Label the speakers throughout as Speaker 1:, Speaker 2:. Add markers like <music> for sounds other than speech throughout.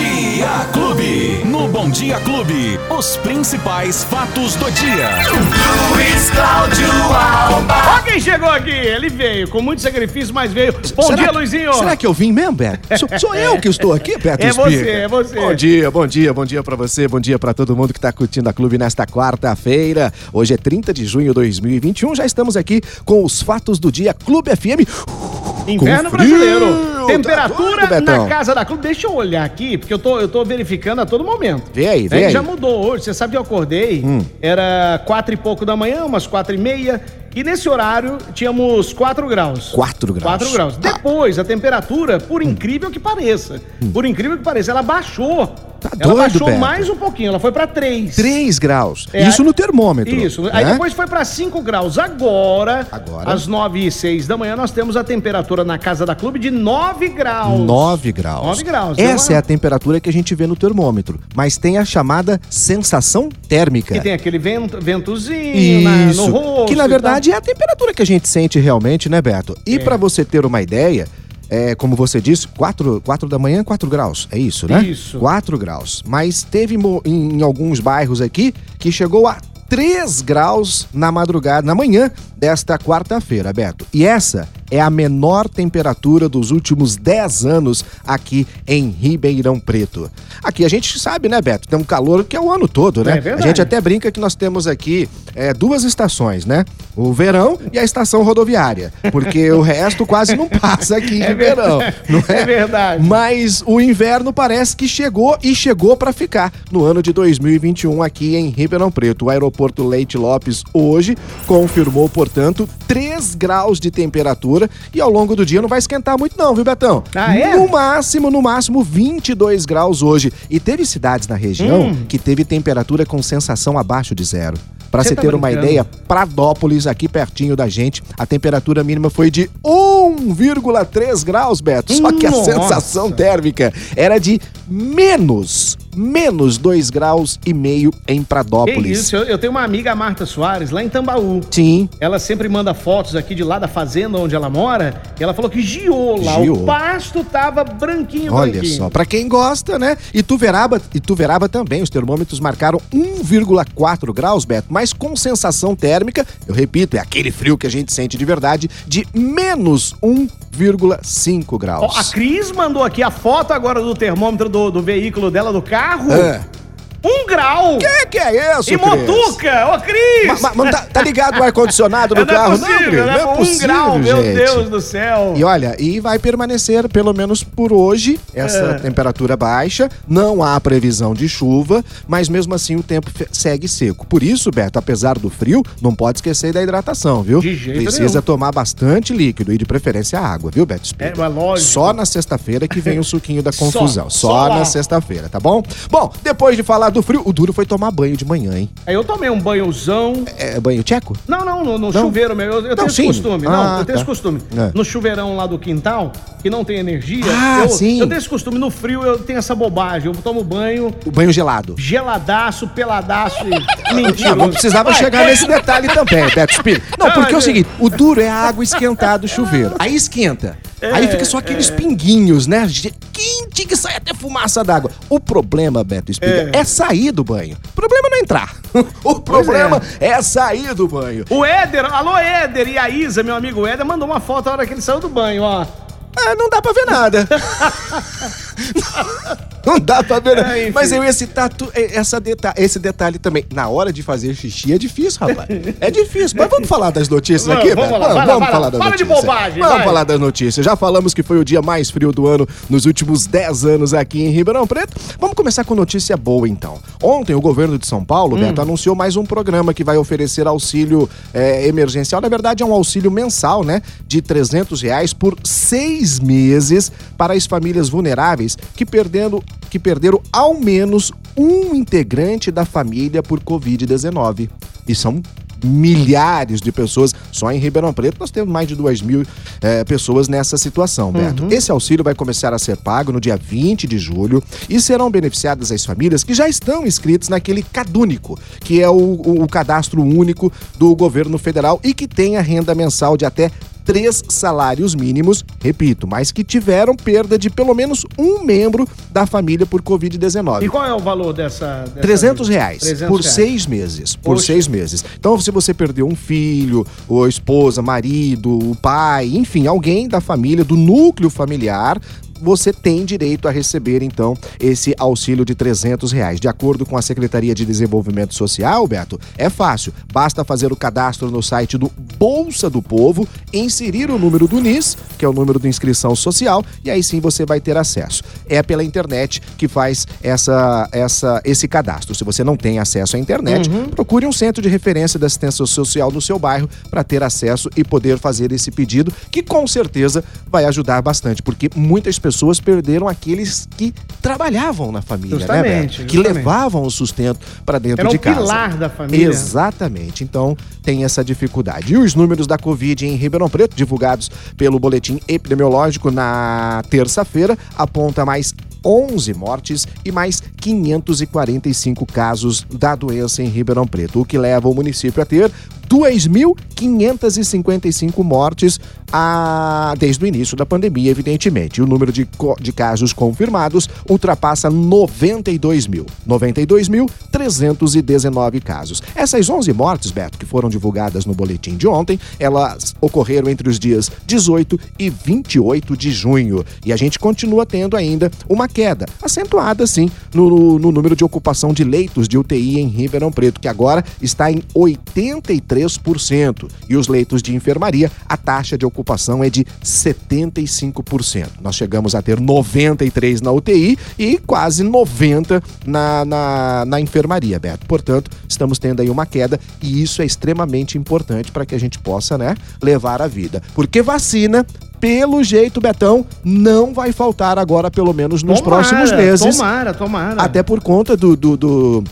Speaker 1: Dia Clube. No Bom Dia Clube, os principais fatos do dia. Luiz Cláudio Alba.
Speaker 2: Ó quem chegou aqui, ele veio com muito sacrifício, mas veio. Bom
Speaker 3: Será
Speaker 2: dia,
Speaker 3: que-
Speaker 2: Luizinho.
Speaker 3: Será que eu vim mesmo, Beto? Sou, sou eu que estou aqui, <laughs> Beto
Speaker 2: É você, é você.
Speaker 3: Bom dia, bom dia, bom dia pra você, bom dia pra todo mundo que tá curtindo a Clube nesta quarta-feira. Hoje é 30 de junho de 2021, já estamos aqui com os fatos do dia Clube FM.
Speaker 2: Inverno brasileiro.
Speaker 3: Tá
Speaker 2: Temperatura
Speaker 3: doido, Betão?
Speaker 2: na casa da clube. Deixa eu olhar aqui, porque eu tô, eu tô verificando a todo momento.
Speaker 3: Vê aí, vê
Speaker 2: É,
Speaker 3: aí. Hum.
Speaker 2: Já mudou hoje. Você sabe que eu acordei, era quatro e pouco da manhã, umas quatro e meia. E nesse horário tínhamos 4 graus.
Speaker 3: 4 graus.
Speaker 2: 4 graus.
Speaker 3: Tá.
Speaker 2: Depois, a temperatura, por incrível que pareça, por incrível que pareça, ela baixou.
Speaker 3: Hum. Tá
Speaker 2: ela
Speaker 3: doido,
Speaker 2: baixou
Speaker 3: Beto.
Speaker 2: mais um pouquinho, ela foi pra 3.
Speaker 3: 3 graus.
Speaker 2: É,
Speaker 3: Isso no termômetro.
Speaker 2: Isso. Aí
Speaker 3: né?
Speaker 2: depois foi pra 5 graus. Agora,
Speaker 3: Agora.
Speaker 2: às 9 e 6 da manhã, nós temos a temperatura na casa da clube de 9 graus.
Speaker 3: 9 graus.
Speaker 2: 9 graus.
Speaker 3: Essa é a temperatura que a gente vê no termômetro. Mas tem a chamada sensação térmica.
Speaker 2: Que tem aquele vento, ventozinho na- no rosto.
Speaker 3: que na verdade é a temperatura que a gente sente realmente, né, Beto? E
Speaker 2: É.
Speaker 3: pra você ter uma ideia, é, como você disse, 4, quatro da manhã, 4 graus. É isso, né?
Speaker 2: Isso.
Speaker 3: 4 graus. Mas teve em, em alguns bairros aqui que chegou a 3 graus na madrugada, na manhã desta quarta-feira, Beto. E essa é a menor temperatura dos últimos 10 anos aqui em Ribeirão Preto. Aqui a gente sabe, né, Beto? Tem um calor que é o ano todo, né?
Speaker 2: É
Speaker 3: a gente até brinca que nós temos aqui é, duas estações, né? O verão e a estação rodoviária. Porque o resto quase não passa aqui <laughs>
Speaker 2: É
Speaker 3: de verão.
Speaker 2: verdade.
Speaker 3: Não <laughs> é?
Speaker 2: É verdade.
Speaker 3: Mas o inverno parece que chegou e chegou para ficar no ano de 2021 aqui em Ribeirão Preto. O aeroporto Leite Lopes hoje confirmou, portanto, 3 graus de temperatura e ao longo do dia não vai esquentar muito não, viu, Betão?
Speaker 2: Ah, é?
Speaker 3: No máximo, no máximo 22 graus hoje. E teve cidades na região
Speaker 2: Hum.
Speaker 3: que teve temperatura com sensação abaixo de zero. Para
Speaker 2: Você
Speaker 3: você
Speaker 2: tá
Speaker 3: ter uma
Speaker 2: brincando?
Speaker 3: ideia, Pradópolis, aqui pertinho da gente, a temperatura mínima foi de 1,3 graus, Beto. Só que a
Speaker 2: Nossa.
Speaker 3: sensação térmica era de menos, menos 2 graus e meio em
Speaker 2: Que
Speaker 3: Pradópolis.
Speaker 2: isso, eu, eu tenho uma amiga, a Marta Soares, lá em Tambaú.
Speaker 3: Sim.
Speaker 2: Ela sempre manda fotos aqui de lá da fazenda onde ela mora. E ela falou que giou lá.
Speaker 3: Giou.
Speaker 2: O pasto tava branquinho,
Speaker 3: Olha
Speaker 2: branquinho.
Speaker 3: só, pra quem gosta, né? E Tuveraba, e Tuveraba também, os termômetros marcaram 1,4 graus, Beto, mas com sensação térmica, eu repito, é aquele frio que a gente sente de verdade, de menos 1,5 graus.
Speaker 2: Ó, a Cris mandou aqui a foto agora do termômetro do, do veículo dela, do carro.
Speaker 3: É.
Speaker 2: Um grau!
Speaker 3: Que que é isso,
Speaker 2: E? Motuca! Ô, Cris!
Speaker 3: Ma- ma- mas tá, tá ligado o ar-condicionado <laughs> no
Speaker 2: não
Speaker 3: carro,
Speaker 2: é possível,
Speaker 3: não, Cris?
Speaker 2: né?
Speaker 3: Não é
Speaker 2: um
Speaker 3: possível,
Speaker 2: grau, meu
Speaker 3: gente.
Speaker 2: Deus do céu.
Speaker 3: E olha, e vai permanecer pelo menos por hoje essa
Speaker 2: É.
Speaker 3: temperatura baixa. Não há previsão de chuva, mas mesmo assim o tempo segue seco. Por isso, Beto, apesar do frio, não pode esquecer da hidratação, viu?
Speaker 2: De jeito
Speaker 3: Precisa
Speaker 2: nenhum.
Speaker 3: tomar bastante líquido e de preferência água, viu, Beto? Espírito?
Speaker 2: É, mas lógico.
Speaker 3: Só na sexta-feira que vem o suquinho da <laughs>
Speaker 2: Só,
Speaker 3: confusão. Só,
Speaker 2: só lá.
Speaker 3: na sexta-feira, tá bom? Bom, depois de falar do frio, o duro foi tomar banho de manhã, hein?
Speaker 2: Aí eu tomei um banhozão.
Speaker 3: É banho tcheco?
Speaker 2: Não, não, no, no
Speaker 3: Não?
Speaker 2: chuveiro meu. Eu, eu tenho esse
Speaker 3: sim.
Speaker 2: costume.
Speaker 3: Ah,
Speaker 2: não, eu tenho
Speaker 3: tá.
Speaker 2: esse costume.
Speaker 3: É.
Speaker 2: No chuveirão lá do quintal, que não tem energia.
Speaker 3: Ah,
Speaker 2: eu,
Speaker 3: sim.
Speaker 2: Eu tenho esse costume. No frio eu tenho essa bobagem. Eu tomo banho
Speaker 3: O banho gelado.
Speaker 2: geladaço, peladaço e. <laughs> Mentira.
Speaker 3: Não, não precisava chegar nesse detalhe também, <laughs> Beto Espírito. Não,
Speaker 2: Não,
Speaker 3: porque é o
Speaker 2: mas-
Speaker 3: seguinte, o duro é a água esquentada do <laughs> chuveiro. Aí esquenta. Aí fica só aqueles pinguinhos, né? Quente que sai fumaça d'água. O problema, Beto Espírito, é. sair do banho. O problema não é entrar. <laughs> O problema é. sair do banho.
Speaker 2: O Éder, alô Éder e a Isa, meu amigo Éder, mandou uma foto na hora que ele saiu do banho, ó.
Speaker 3: Ah, não dá pra ver nada. <laughs> Não dá pra ver nada.
Speaker 2: É.
Speaker 3: Mas eu ia citar tu- essa deta esse detalhe também. Na hora de fazer xixi é difícil, rapaz. É difícil. Mas vamos falar das notícias
Speaker 2: Vamos,
Speaker 3: aqui,
Speaker 2: vamos lá,
Speaker 3: vamos
Speaker 2: lá.
Speaker 3: falar das
Speaker 2: Fala de
Speaker 3: notícias.
Speaker 2: bobagem,
Speaker 3: Vamos
Speaker 2: vai.
Speaker 3: falar das notícias. Já falamos que foi o dia mais frio do ano nos últimos 10 anos aqui em Ribeirão Preto. Vamos começar com notícia boa, então. Ontem, o governo de São Paulo,
Speaker 2: Hum.
Speaker 3: Beto, anunciou mais um programa que vai oferecer auxílio eh, emergencial. Na verdade, é um auxílio mensal, né? De 300 reais por seis meses para as famílias vulneráveis que, perdendo, que perderam ao menos um integrante da família por Covid-19. E são milhares de pessoas. Só em Ribeirão Preto nós temos mais de 2 mil eh, pessoas nessa situação, Beto. Esse auxílio vai começar a ser pago no dia 20 de julho e serão beneficiadas as famílias que já estão inscritas naquele CadÚnico, que é o, o- o cadastro único do governo federal e que tem a renda mensal de até três salários mínimos, repito, mas que tiveram perda de pelo menos um membro da família por Covid-19.
Speaker 2: E qual é o valor dessa? dessa
Speaker 3: 300 reais 300 por reais. seis meses. Por Poxa. seis meses. Então, se você perdeu um filho, ou esposa, marido, o pai, enfim, alguém da família, do núcleo familiar, você tem direito a receber, então, esse auxílio de 300 reais. De acordo com a Secretaria de Desenvolvimento Social, Beto, é fácil. Basta fazer o cadastro no site do Bolsa do Povo, inserir o número do NIS, que é o número de inscrição social, e aí sim você vai ter acesso. É pela internet que faz essa, essa, esse cadastro. Se você não tem acesso à internet, uhum. procure um centro de referência da assistência social no seu bairro para ter acesso e poder fazer esse pedido, que com certeza vai ajudar bastante, porque muitas pessoas perderam aqueles que trabalhavam na família,
Speaker 2: justamente,
Speaker 3: né,
Speaker 2: Beto?
Speaker 3: Que levavam o sustento para dentro
Speaker 2: Era
Speaker 3: de casa.
Speaker 2: Era o pilar da família.
Speaker 3: Exatamente. Então, tem essa dificuldade. E os números da Covid em Ribeirão Preto, divulgados pelo boletim epidemiológico na terça-feira, aponta mais 11 mortes e mais 545 casos da doença em Ribeirão Preto, o que leva o município a ter 2.555 mortes a... desde o início da pandemia, evidentemente. O número de, de casos confirmados ultrapassa 92 mil. 92.319 casos. Essas 11 mortes, Beto, que foram divulgadas no boletim de ontem, elas ocorreram entre os dias 18 e 28 de junho. E a gente continua tendo ainda uma queda, acentuada sim, no, no número de ocupação de leitos de UTI em Ribeirão Preto, que agora está em 83 3%. E os leitos de enfermaria, a taxa de ocupação é de 75%. Nós chegamos a ter 93 na UTI e quase 90 na, na, na enfermaria, Beto. Portanto, estamos tendo aí uma queda e isso é extremamente importante para que a gente possa, né, levar a vida. Porque vacina pelo jeito, Betão, não vai faltar agora, pelo menos nos tomara, próximos meses.
Speaker 2: Tomara, tomara.
Speaker 3: Até por conta do, do, do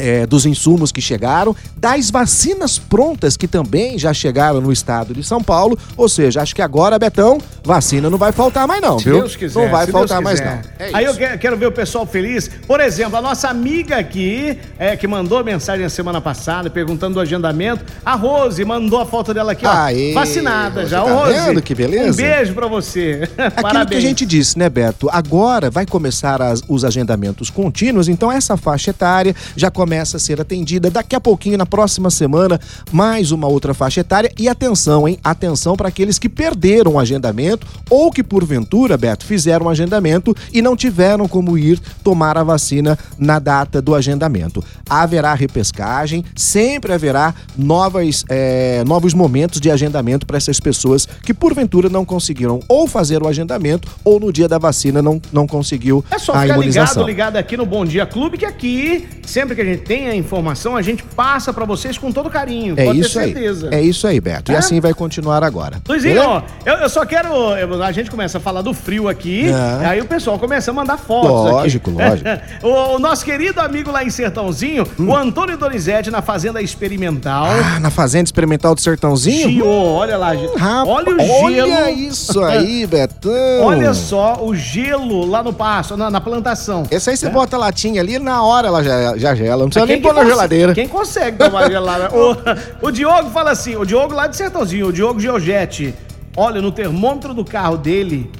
Speaker 3: é, dos insumos que chegaram, das vacinas prontas que também já chegaram no estado de São Paulo. Ou seja, acho que agora, Betão, vacina não vai faltar mais, não,
Speaker 2: se
Speaker 3: viu?
Speaker 2: Deus quiser,
Speaker 3: não vai faltar mais, não.
Speaker 2: É Aí eu quero ver o pessoal feliz. Por exemplo, a nossa amiga aqui, é, que mandou mensagem na semana passada perguntando do agendamento, a Rose mandou a foto dela aqui, ó. Aê, vacinada já. Tá Rose,
Speaker 3: vendo que beleza?
Speaker 2: Um beijo pra você. <laughs>
Speaker 3: Aquilo que a gente disse, né, Beto? Agora vai começar as, os agendamentos contínuos, então essa faixa etária já começa começa a ser atendida. Daqui a pouquinho, na próxima semana, mais uma outra faixa etária. E atenção, hein? Atenção para aqueles que perderam o agendamento ou que, porventura, Beto, fizeram o agendamento e não tiveram como ir tomar a vacina na data do agendamento. Haverá repescagem, sempre haverá novas, é, novos momentos de agendamento para essas pessoas que, porventura, não conseguiram ou fazer o agendamento ou no dia da vacina não, não conseguiu
Speaker 2: é só
Speaker 3: a
Speaker 2: ficar
Speaker 3: imunização.
Speaker 2: ligado, ligado aqui no Bom Dia Clube, que aqui, sempre que a gente tem a informação, a gente passa para vocês com todo carinho.
Speaker 3: É isso aí. É isso aí, Beto. É? E assim vai continuar agora.
Speaker 2: Luizinho, ó, eu, eu, só quero. Eu, a gente começa a falar do frio aqui, é. aí o pessoal começa a mandar fotos.
Speaker 3: Lógico,
Speaker 2: aqui.
Speaker 3: lógico. <laughs>
Speaker 2: o, o, nosso querido amigo lá em Sertãozinho, hum. o Antônio Donizete, na Fazenda Experimental.
Speaker 3: Ah, na Fazenda Experimental do Sertãozinho?
Speaker 2: Gio, olha lá, hum,
Speaker 3: olha o gelo. Olha isso aí, <laughs> Betão.
Speaker 2: Olha só o gelo lá no passo, na, na plantação.
Speaker 3: Esse aí você é. bota a latinha ali, na hora ela já, já gela. Não precisa nem pôr na geladeira.
Speaker 2: Quem consegue tomar gelada? <laughs> o, o Diogo fala assim, o Diogo lá de Sertãozinho, o Diogo Giorgetti, olha, no termômetro do carro dele,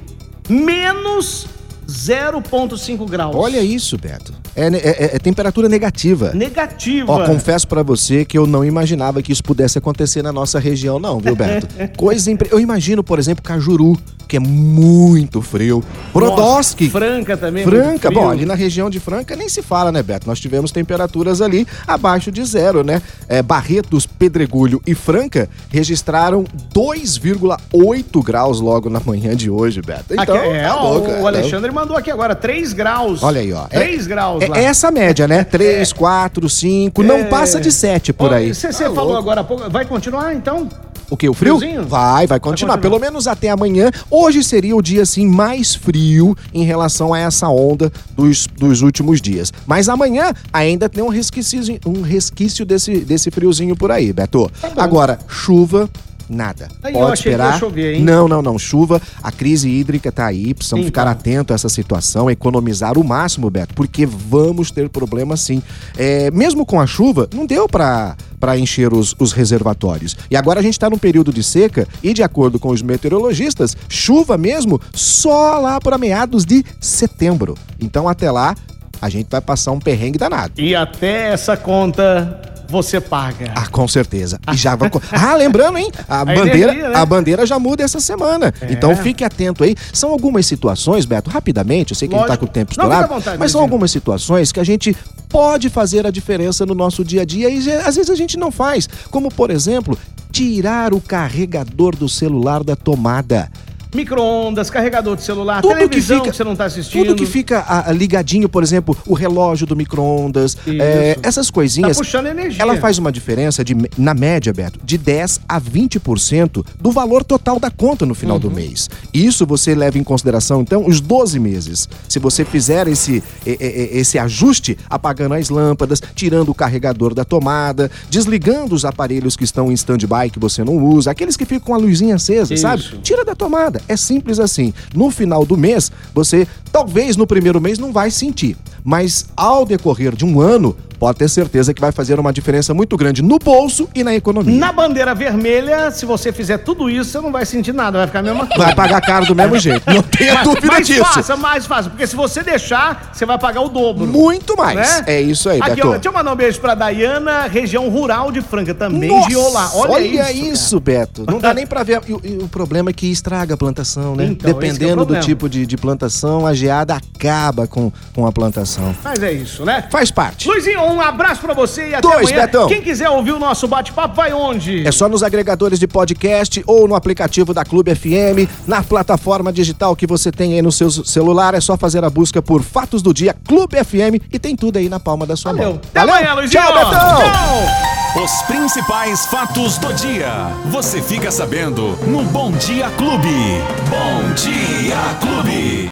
Speaker 2: menos 0,5 graus.
Speaker 3: Olha isso, Beto. É, é, é, é temperatura negativa.
Speaker 2: Negativa.
Speaker 3: Ó, confesso para você que eu não imaginava que isso pudesse acontecer na nossa região, não, viu, Beto? <laughs> Coisa impre... Eu imagino, por exemplo, Cajuru, que é muito frio. Brodowski.
Speaker 2: Franca também.
Speaker 3: Franca. Bom, ali na região de Franca nem se fala, né, Beto? Nós tivemos temperaturas ali abaixo de zero, né? É, Barretos, Pedregulho e Franca registraram 2,8 graus logo na manhã de hoje, Beto.
Speaker 2: Então, aqui, é, tá ó, louco, o é, Alexandre então... mandou aqui agora 3 graus.
Speaker 3: Olha aí, ó.
Speaker 2: 3 é, graus
Speaker 3: lá. É essa média, né? 3, 4, 5, não passa de 7 por aí.
Speaker 2: Você tá falou agora há pouco, vai continuar então?
Speaker 3: O que? O frio?
Speaker 2: Friozinho?
Speaker 3: Vai, vai continuar. Pelo menos até amanhã. Hoje seria o dia, assim, mais frio em relação a essa onda dos, dos últimos dias. Mas amanhã ainda tem um resquício, um resquício desse, desse friozinho por aí, Beto. Tá Agora, chuva nada.
Speaker 2: Aí eu
Speaker 3: Pode esperar.
Speaker 2: chover, hein?
Speaker 3: Não, não, não. Chuva, a crise hídrica tá aí, precisamos ficar atentos a essa situação, economizar o máximo, Beto, porque vamos ter problema sim. É, mesmo com a chuva, não deu pra para encher os, os reservatórios. E agora a gente está num período de seca e, de acordo com os meteorologistas, chuva mesmo só lá para meados de setembro. Então, até lá, a gente vai passar um perrengue danado.
Speaker 2: E até essa conta você paga.
Speaker 3: Ah, com certeza. E já vai... <laughs> Ah, lembrando, hein? A, bandeira,
Speaker 2: energia, né?
Speaker 3: a bandeira já muda essa semana.
Speaker 2: É.
Speaker 3: Então fique atento aí. São algumas situações, Beto, rapidamente, eu sei que a gente tá
Speaker 2: Lógico.
Speaker 3: com o tempo
Speaker 2: Não,
Speaker 3: estourado,
Speaker 2: à vontade,
Speaker 3: mas são algumas situações que a gente pode fazer a diferença no nosso dia a dia e às vezes a gente não faz. Como, por exemplo, tirar o carregador do celular da tomada.
Speaker 2: Micro-ondas, carregador de celular,
Speaker 3: Tudo que
Speaker 2: televisão que,
Speaker 3: fica-
Speaker 2: você não tá assistindo.
Speaker 3: Tudo que fica ah, ligadinho, por exemplo, o relógio do micro-ondas, é, essas
Speaker 2: Tá
Speaker 3: coisinhas.
Speaker 2: puxando energia.
Speaker 3: Ela faz uma diferença, de, na média, Beto, de 10 a 20% do valor total da conta no final do
Speaker 2: Uhum.
Speaker 3: mês. Isso você leva em consideração, então, os 12 meses. Se você fizer esse, esse ajuste, apagando as lâmpadas, tirando o carregador da tomada, desligando os aparelhos que estão em stand-by que você não usa, aqueles que ficam com a luzinha acesa,
Speaker 2: Isso.
Speaker 3: sabe? Tira da tomada. É simples assim. No final do mês, você, talvez no primeiro mês, não vai sentir. Mas ao decorrer de um ano, pode ter certeza que vai fazer uma diferença muito grande no bolso e na economia.
Speaker 2: Na bandeira vermelha, se você fizer tudo isso, você não vai sentir nada, vai ficar a mesma coisa.
Speaker 3: Vai pagar caro do mesmo <laughs> jeito. Não tenha
Speaker 2: Mas-
Speaker 3: dúvida
Speaker 2: mais
Speaker 3: disso.
Speaker 2: fácil, mais fácil, porque se você deixar, você vai pagar o dobro.
Speaker 3: Muito mais.
Speaker 2: Né?
Speaker 3: É isso aí,
Speaker 2: Aqui,
Speaker 3: Beto.
Speaker 2: ó, deixa eu mandar um beijo pra Dayana, região rural de Franca, também
Speaker 3: Nossa,
Speaker 2: de Olá. Olha,
Speaker 3: olha
Speaker 2: isso.
Speaker 3: isso, Beto. Não dá <laughs> nem pra ver. E, o- e o problema é que estraga a plantação, né?
Speaker 2: Então, é
Speaker 3: Dependendo do
Speaker 2: problema.
Speaker 3: tipo de, de plantação, a geada acaba com, com a plantação.
Speaker 2: Mas é isso, né?
Speaker 3: Faz parte.
Speaker 2: Luizinho, um abraço pra você e até
Speaker 3: Dois,
Speaker 2: amanhã.
Speaker 3: Betão.
Speaker 2: Quem quiser ouvir o nosso bate-papo, vai onde?
Speaker 3: É só nos agregadores de podcast ou no aplicativo da Clube FM, na plataforma digital que você tem aí no seu celular. É só fazer a busca por Fatos do Dia Clube FM e tem tudo aí na palma da sua
Speaker 2: Valeu.
Speaker 3: mão.
Speaker 2: Até amanhã, Luizinho.
Speaker 3: Tchau, Betão!
Speaker 2: Tchau.
Speaker 1: Os principais fatos do dia. Você fica sabendo no Bom Dia Clube. Bom Dia Clube.